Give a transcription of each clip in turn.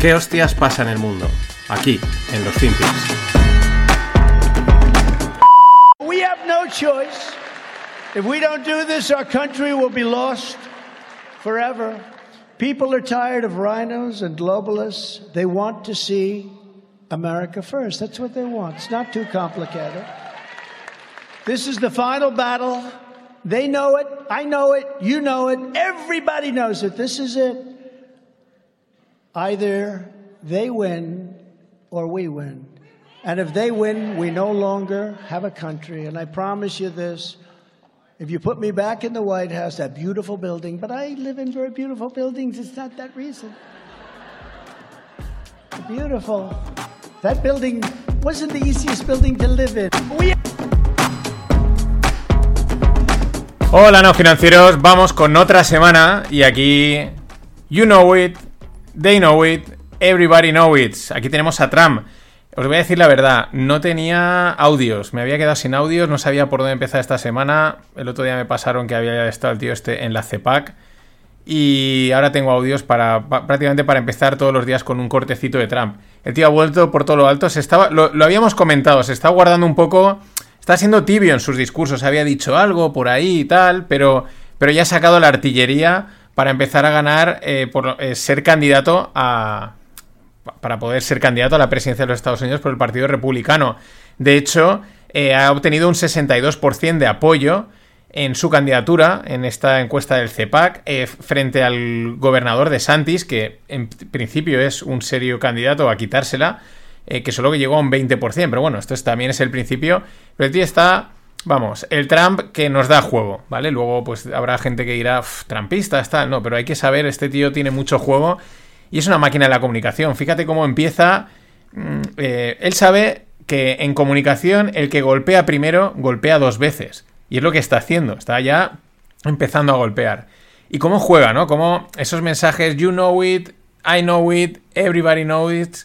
¿Qué hostias pasa en el mundo? Aquí, en los Finpics. We have no choice. If we don't do this, our country will be lost forever. People are tired of rhinos and globalists. They want to see America first. That's what they want. It's not too complicated. This is the final battle. They know it. I know it. You know it. Everybody knows it. This is it. Either they win or we win. And if they win, we no longer have a country. And I promise you this if you put me back in the White House, that beautiful building, but I live in very beautiful buildings, it's not that reason. Beautiful. That building wasn't the easiest building to live in. We Hola, no financieros, vamos con otra semana y aquí you know it, they know it, everybody know it. Aquí tenemos a Trump. Os voy a decir la verdad, no tenía audios, me había quedado sin audios, no sabía por dónde empezar esta semana. El otro día me pasaron que había estado el tío este en la CEPAC y ahora tengo audios para prácticamente para empezar todos los días con un cortecito de Trump. El tío ha vuelto por todo lo alto, se estaba lo, habíamos comentado, se está guardando un poco Está siendo tibio en sus discursos, había dicho algo por ahí y tal, pero, pero ya ha sacado la artillería para empezar a ganar, eh, por eh, ser candidato a... para poder ser candidato a la presidencia de los Estados Unidos por el Partido Republicano. De hecho, eh, ha obtenido un 62% de apoyo en su candidatura en esta encuesta del CEPAC frente al gobernador de Santis, que en principio es un serio candidato a quitársela, que solo que llegó a un 20%, pero bueno, esto también es el principio. Pero el tío está, vamos, el Trump que nos da juego, ¿vale? Luego pues habrá gente que dirá, trampista, está, no, pero hay que saber, este tío tiene mucho juego y es una máquina de la comunicación. Fíjate cómo empieza, mm, eh, él sabe que en comunicación el que golpea primero golpea dos veces. Y es lo que está haciendo, está ya empezando a golpear. Y cómo juega, ¿no? Como esos mensajes, you know it, I know it, everybody knows it,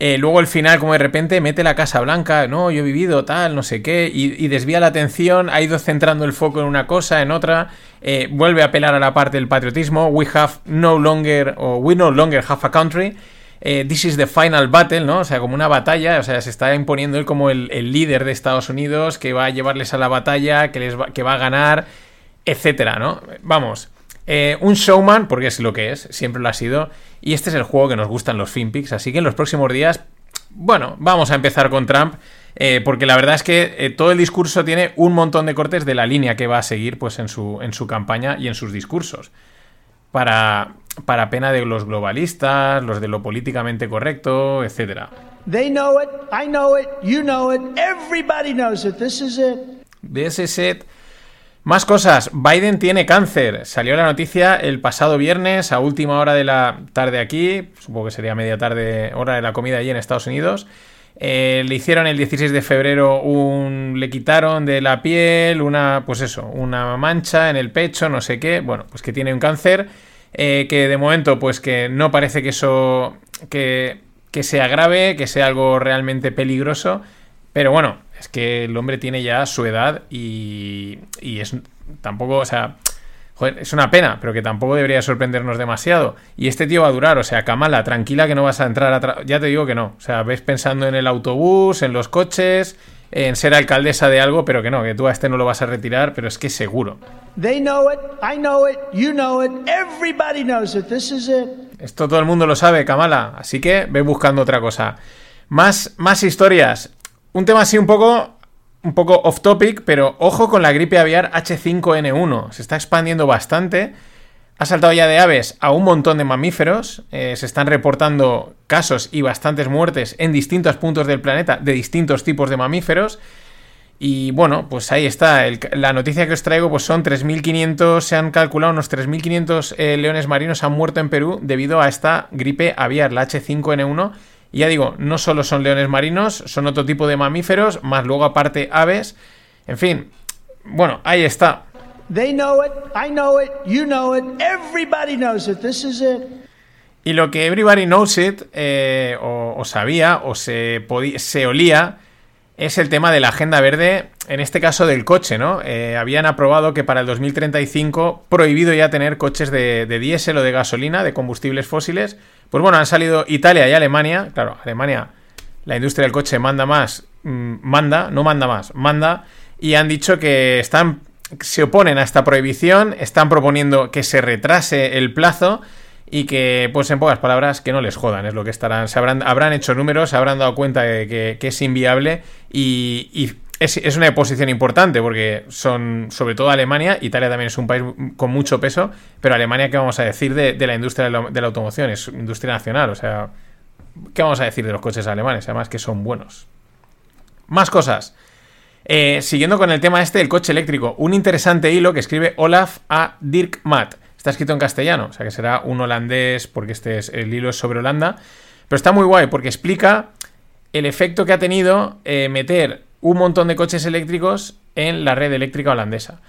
eh, luego al final, como de repente, mete la Casa Blanca, no, yo he vivido tal, no sé qué, y, desvía la atención, ha ido centrando el foco en una cosa, en otra, eh, vuelve a apelar a la parte del patriotismo, we have no longer, o we no longer have a country, eh, this is the final battle, ¿no? O sea, como una batalla, o sea, se está imponiendo él como el, líder de Estados Unidos, que va a llevarles a la batalla, que, les va, que va a ganar, etcétera, ¿no? Vamos. Un showman, porque es lo que es, siempre lo ha sido, y este es el juego que nos gustan los FinPix. Así que en los próximos días, bueno, vamos a empezar con Trump. Eh, porque la verdad es que eh, todo el discurso tiene un montón de cortes de la línea que va a seguir pues, en, su, en su campaña y en sus discursos. Para, para pena de los globalistas, los de lo políticamente correcto, etc. They know it, I know it, you know it, everybody knows it. This is it. This is it. Más cosas, Biden tiene cáncer. Salió la noticia el pasado viernes a última hora de la tarde aquí, supongo que sería media tarde, hora de la comida allí en Estados Unidos. Eh, le hicieron el 16 de febrero un. le quitaron de la piel una. pues eso, una mancha en el pecho, no sé qué. Bueno, pues que tiene un cáncer. Eh, que de momento, pues que no parece que eso. que, que sea grave, que sea algo realmente peligroso. Pero bueno, es que el hombre tiene ya su edad y, y es tampoco, o sea, joder, es una pena, pero que tampoco debería sorprendernos demasiado. Y este tío va a durar, o sea, Kamala, tranquila que no vas a entrar a... Ya te digo que no, o sea, ves pensando en el autobús, en los coches, en ser alcaldesa de algo, pero que no, que tú a este no lo vas a retirar, pero es que seguro. They know it, I know it, you know it, everybody knows it, this is it. Esto todo el mundo lo sabe, Kamala, así que ve buscando otra cosa. Más, más historias. Un tema así un poco, un poco off topic, pero ojo con la gripe aviar H5N1. Se está expandiendo bastante. Ha saltado ya de aves a un montón de mamíferos. Eh, se están reportando casos y bastantes muertes en distintos puntos del planeta de distintos tipos de mamíferos. Y bueno, pues ahí está. la noticia que os traigo, pues son 3.500, se han calculado unos 3.500 eh, leones marinos han muerto en Perú debido a esta gripe aviar, la H5N1, y ya digo, no solo son leones marinos, son otro tipo de mamíferos, más luego aparte aves. En fin, bueno, ahí está. Y lo que everybody knows it, eh, o, sabía, o se, se olía, es el tema de la agenda verde en este caso del coche, ¿no? Eh, habían aprobado que para el 2035 prohibido ya tener coches de, de diésel o de gasolina, de combustibles fósiles. Pues bueno, han salido Italia y Alemania. Claro, Alemania, la industria del coche manda más, mm, manda, no manda más, manda. Y han dicho que están, se oponen a esta prohibición, están proponiendo que se retrase el plazo y que, pues en pocas palabras, que no les jodan, es lo que estarán, se habrán, habrán hecho números, se habrán dado cuenta de que, que es inviable y, es, una posición importante porque son, sobre todo Alemania, Italia también es un país con mucho peso, pero Alemania, ¿qué vamos a decir de, la industria de la, automoción? Es industria nacional, o sea, ¿qué vamos a decir de los coches alemanes? Además que son buenos. Más cosas. Eh, siguiendo con el tema este del coche eléctrico, un interesante hilo que escribe Olaf a Dirk Matt. Está escrito en castellano, o sea que será un holandés, porque este es, el hilo es sobre Holanda. Pero está muy guay porque explica el efecto que ha tenido eh, meter un montón de coches eléctricos en la red eléctrica holandesa.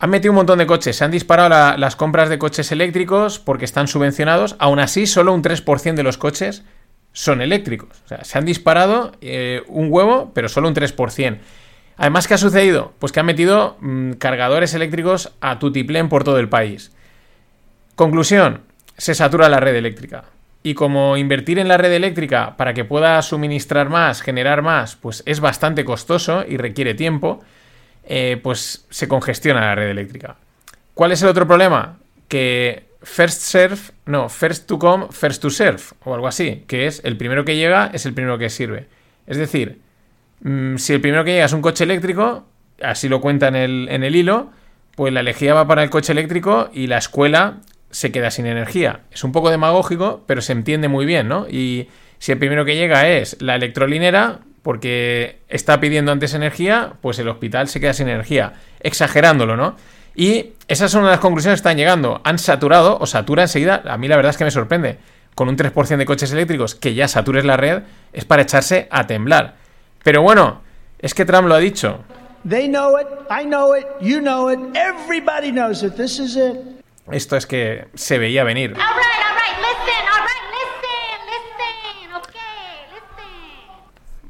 Han metido un montón de coches, se han disparado las compras de coches eléctricos porque están subvencionados, aún así solo un 3% de los coches son eléctricos. O sea, se han disparado eh, un huevo, pero solo un 3%. Además, ¿qué ha sucedido? Pues que han metido mm, cargadores eléctricos a tutiplén por todo el país. Conclusión, se satura la red eléctrica. Y como invertir en la red eléctrica para que pueda suministrar más, generar más, pues es bastante costoso y requiere tiempo, eh, pues se congestiona la red eléctrica. ¿Cuál es el otro problema? Que first serve, no, first to come, first to serve, o algo así, que es el primero que llega es el primero que sirve. Es decir, mm, si el primero que llega es un coche eléctrico, así lo cuenta en el, en el hilo, pues la elegía va para el coche eléctrico y la escuela se queda sin energía. Es un poco demagógico, pero se entiende muy bien, ¿no? Y si el primero que llega es la electrolinera, porque está pidiendo antes energía, pues el hospital se queda sin energía. Exagerándolo, ¿no? Y esas son las conclusiones que están llegando. Han saturado o satura enseguida. A mí la verdad es que me sorprende. Con un 3% de coches eléctricos que ya satures la red, es para echarse a temblar. Pero bueno, es que Trump lo ha dicho. They know it, I know it, you know it, everybody knows it. Esto es que se veía venir.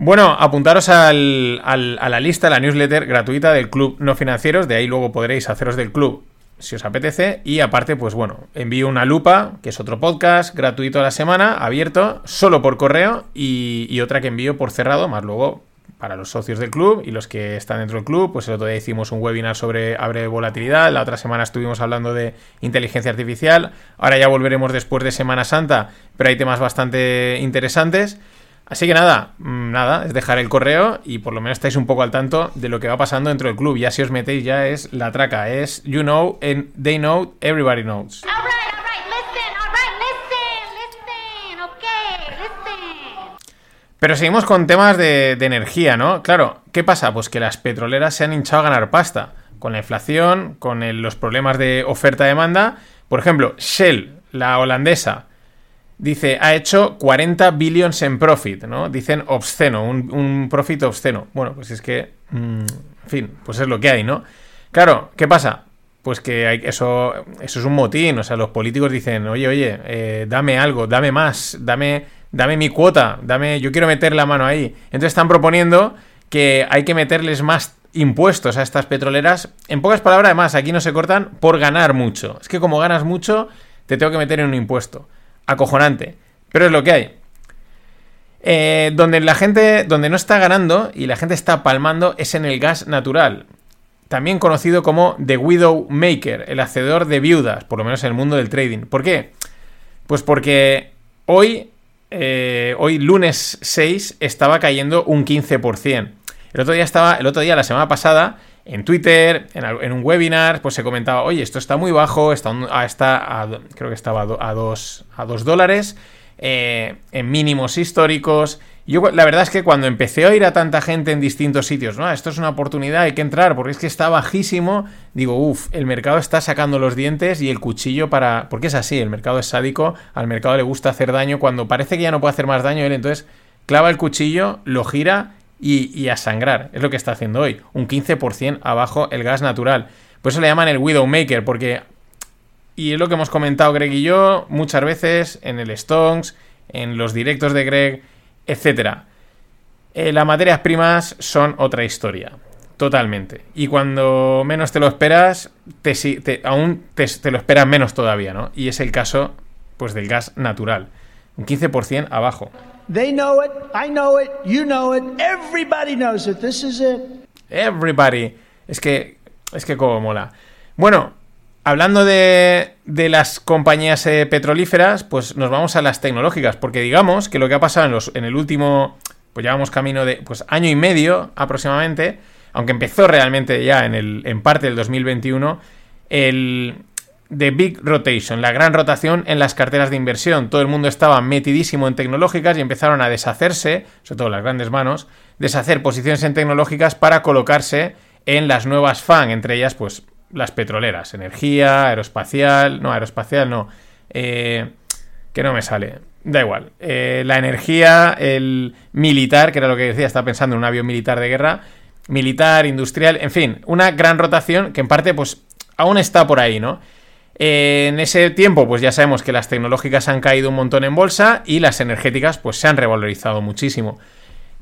Bueno, apuntaros al, al, a la lista, la newsletter gratuita del Club No Financieros, de ahí luego podréis haceros del club si os apetece. Y aparte, pues bueno, envío una lupa, que es otro podcast gratuito a la semana, abierto, solo por correo, y, y otra que envío por cerrado, más luego para los socios del club y los que están dentro del club. Pues el otro día hicimos un webinar sobre abre volatilidad, la otra semana estuvimos hablando de inteligencia artificial, ahora ya volveremos después de Semana Santa, pero hay temas bastante interesantes. Así que nada, mm, nada, es dejar el correo y por lo menos estáis un poco al tanto de lo que va pasando dentro del club. Ya si os metéis ya es la traca, es you know and they know, everybody knows. Pero seguimos con temas de, energía, ¿no? Claro, ¿qué pasa? Pues que las petroleras se han hinchado a ganar pasta. Con la inflación, con los problemas de oferta-demanda. Por ejemplo, Shell, la holandesa, dice, ha hecho 40 billions en profit, ¿no? Dicen obsceno, un, profit obsceno. Bueno, pues es que, mm, en fin, pues es lo que hay, ¿no? Claro, ¿qué pasa? Pues que hay, eso, eso es un motín, o sea, los políticos dicen, oye, oye, eh, dame algo, dame más, dame dame mi cuota, dame, yo quiero meter la mano ahí. Entonces están proponiendo que hay que meterles más impuestos a estas petroleras. En pocas palabras, además, aquí no se cortan por ganar mucho. Es que como ganas mucho, te tengo que meter en un impuesto. Acojonante. Pero es lo que hay. Eh, donde la gente, donde no está ganando y la gente está palmando es en el gas natural. También conocido como The Widow Maker, el hacedor de viudas, por lo menos en el mundo del trading. ¿Por qué? Pues porque hoy eh, hoy lunes 6 estaba cayendo un 15%. El otro día estaba, el otro día, la semana pasada, en Twitter, en, un webinar, pues se comentaba, oye, esto está muy bajo, está, está creo que estaba a 2 a dólares, eh, en mínimos históricos, yo la verdad es que cuando empecé a oír a tanta gente en distintos sitios, no, esto es una oportunidad, hay que entrar, porque es que está bajísimo, digo, uff, el mercado está sacando los dientes y el cuchillo para... Porque es así, el mercado es sádico, al mercado le gusta hacer daño, cuando parece que ya no puede hacer más daño, él entonces clava el cuchillo, lo gira y, a sangrar. Es lo que está haciendo hoy, un 15% abajo el gas natural. Por eso le llaman el Widowmaker, porque... Y es lo que hemos comentado Greg y yo muchas veces en el Stonks, en los directos de Greg etc. Eh, las materias primas son otra historia. Totalmente. Y cuando menos te lo esperas, te, aún te, te, lo esperas menos todavía, ¿no? Y es el caso, pues, del gas natural. Un 15% abajo. They know it, I know it, you know it, everybody knows it. This is it. Everybody. Es que, es que como mola. Bueno, hablando de, de las compañías eh, petrolíferas, pues nos vamos a las tecnológicas, porque digamos que lo que ha pasado en, los, el último, pues llevamos camino de pues año y medio aproximadamente, aunque empezó realmente ya en, el, en parte del 2021, el, The Big Rotation, la gran rotación en las carteras de inversión. Todo el mundo estaba metidísimo en tecnológicas y empezaron a deshacerse, sobre todo las grandes manos, deshacer posiciones en tecnológicas para colocarse en las nuevas FAN, entre ellas, pues, las petroleras, energía, aeroespacial, no, aeroespacial no, eh, que no me sale, da igual, eh, la energía, el militar, que era lo que decía, estaba pensando en un avión militar de guerra, militar, industrial, en fin, una gran rotación que en parte, pues, aún está por ahí, ¿no? en ese tiempo, pues ya sabemos que las tecnológicas han caído un montón en bolsa y las energéticas, pues se han revalorizado muchísimo.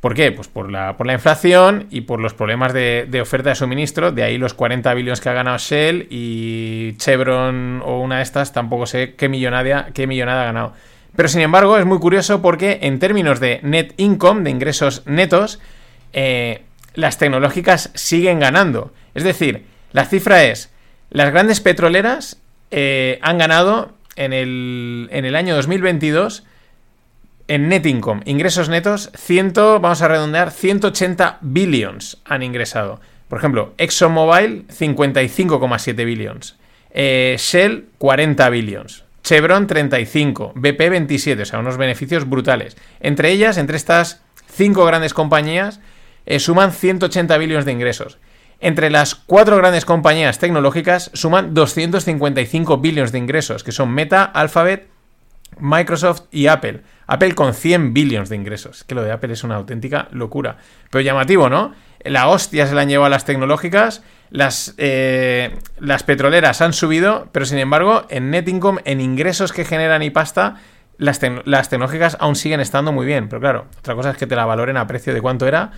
¿Por qué? Pues por la, por la inflación y por los problemas de, oferta de suministro. De ahí los 40 billones que ha ganado Shell y Chevron o una de estas, tampoco sé qué millonada, qué millonada ha ganado. Pero sin embargo, es muy curioso porque en términos de net income, de ingresos netos, eh, las tecnológicas siguen ganando. Es decir, la cifra es, las grandes petroleras eh, han ganado en el, en el año 2022 en net income, ingresos netos, 100, vamos a redondear, 180 billions han ingresado. Por ejemplo, ExxonMobil, 55,7 billions. Eh, Shell, 40 billions. Chevron, 35. BP, 27. O sea, unos beneficios brutales. Entre ellas, entre estas cinco grandes compañías, eh, suman 180 billions de ingresos. Entre las cuatro grandes compañías tecnológicas suman 255 billones de ingresos, que son Meta, Alphabet, Microsoft y Apple. Apple con 100 billones de ingresos. Que lo de Apple es una auténtica locura. Pero llamativo, ¿no? La hostia se la han llevado a las tecnológicas. Las, eh, las petroleras han subido, pero sin embargo, en net income, en ingresos que generan y pasta, las, las tecnológicas aún siguen estando muy bien. Pero claro, otra cosa es que te la valoren a precio de cuánto era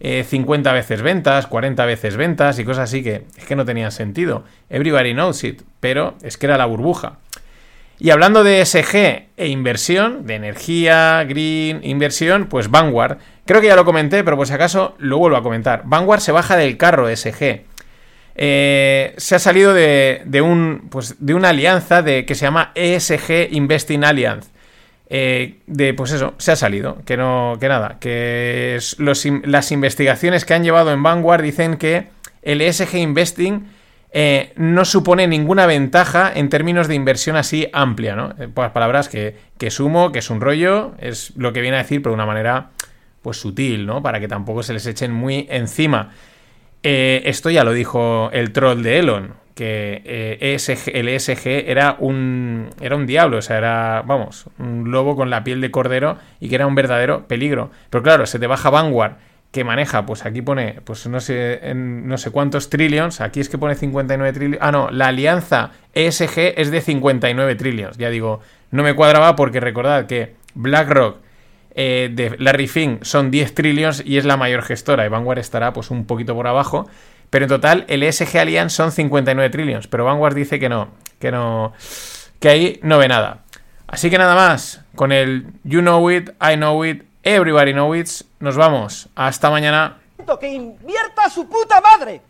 50 eh, veces ventas, 40 veces ventas y cosas así que es que no tenían sentido. Everybody knows it, pero es que era la burbuja. Y hablando de SG e inversión, de energía, green, inversión, pues Vanguard, creo que ya lo comenté, pero por si acaso lo vuelvo a comentar. Vanguard se baja del carro SG. Eh, se ha salido de, de, un, pues, de una alianza de, que se llama ESG Investing Alliance. Eh, de pues eso, se ha salido, que no, que nada, que las investigaciones que han llevado en Vanguard dicen que el ESG Investing eh, no supone ninguna ventaja en términos de inversión así amplia, ¿no? Eh, por las palabras que, que sumo, que es un rollo, es lo que viene a decir, pero de una manera pues sutil, ¿no? Para que tampoco se les echen muy encima. esto ya lo dijo el troll de Elon que eh, el ESG era un, era un diablo, o sea, era, vamos, un lobo con la piel de cordero y que era un verdadero peligro. Pero claro, se te baja Vanguard, que maneja, pues aquí pone, pues no sé, no sé cuántos trillions, aquí es que pone 59 trillions. Ah, no, la alianza ESG es de 59 trillions. Ya digo, no me cuadraba porque recordad que BlackRock eh, de Larry Fink son 10 trillions y es la mayor gestora y Vanguard estará pues un poquito por abajo. Pero en total, el ESG Alliance son 59 trillions. Pero Vanguard dice que no, que no, que ahí no ve nada. Así que nada más, con el You Know It, I Know It, Everybody Know It, nos vamos. Hasta mañana. ¡Que invierta su puta madre!